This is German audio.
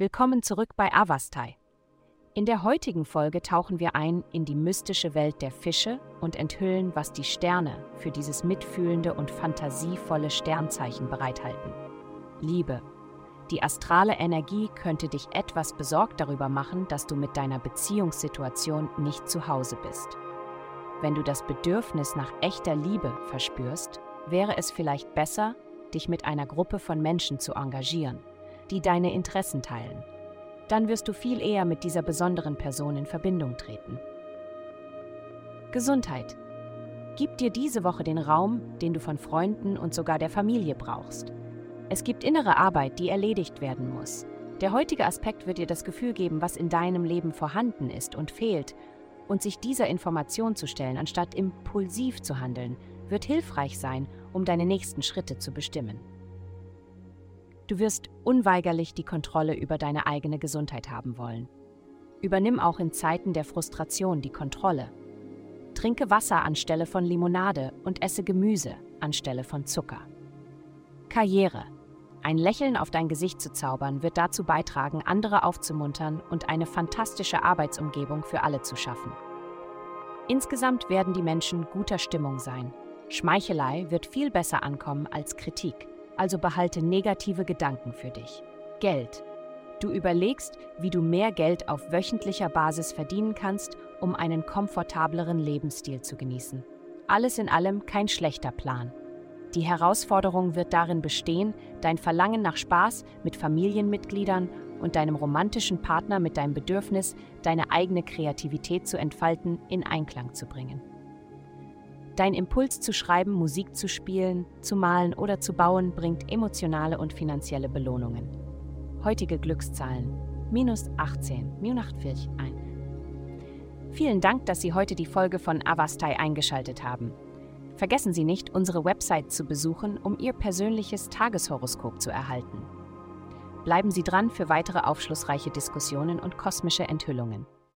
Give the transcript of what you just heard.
Willkommen zurück bei Avastai. In der heutigen Folge tauchen wir ein in die mystische Welt der Fische und enthüllen, was die Sterne für dieses mitfühlende und fantasievolle Sternzeichen bereithalten. Liebe. Die astrale Energie könnte dich etwas besorgt darüber machen, dass du mit deiner Beziehungssituation nicht zu Hause bist. Wenn du das Bedürfnis nach echter Liebe verspürst, wäre es vielleicht besser, dich mit einer Gruppe von Menschen zu engagieren die deine Interessen teilen. Dann wirst du viel eher mit dieser besonderen Person in Verbindung treten. Gesundheit. Gib dir diese Woche den Raum, den du von Freunden und sogar der Familie brauchst. Es gibt innere Arbeit, die erledigt werden muss. Der heutige Aspekt wird dir das Gefühl geben, was in deinem Leben vorhanden ist und fehlt, und sich dieser Information zu stellen, anstatt impulsiv zu handeln, wird hilfreich sein, um deine nächsten Schritte zu bestimmen. Du wirst unweigerlich die Kontrolle über deine eigene Gesundheit haben wollen. Übernimm auch in Zeiten der Frustration die Kontrolle. Trinke Wasser anstelle von Limonade und esse Gemüse anstelle von Zucker. Karriere. Ein Lächeln auf dein Gesicht zu zaubern, wird dazu beitragen, andere aufzumuntern und eine fantastische Arbeitsumgebung für alle zu schaffen. Insgesamt werden die Menschen guter Stimmung sein. Schmeichelei wird viel besser ankommen als Kritik also behalte negative Gedanken für dich. Geld. Du überlegst, wie du mehr Geld auf wöchentlicher Basis verdienen kannst, um einen komfortableren Lebensstil zu genießen. Alles in allem kein schlechter Plan. Die Herausforderung wird darin bestehen, dein Verlangen nach Spaß mit Familienmitgliedern und deinem romantischen Partner mit deinem Bedürfnis, deine eigene Kreativität zu entfalten, in Einklang zu bringen. Dein Impuls zu schreiben, Musik zu spielen, zu malen oder zu bauen bringt emotionale und finanzielle Belohnungen. Heutige Glückszahlen minus 18, minus 48 ein. Vielen Dank, dass Sie heute die Folge von Avastai eingeschaltet haben. Vergessen Sie nicht, unsere Website zu besuchen, um Ihr persönliches Tageshoroskop zu erhalten. Bleiben Sie dran für weitere aufschlussreiche Diskussionen und kosmische Enthüllungen.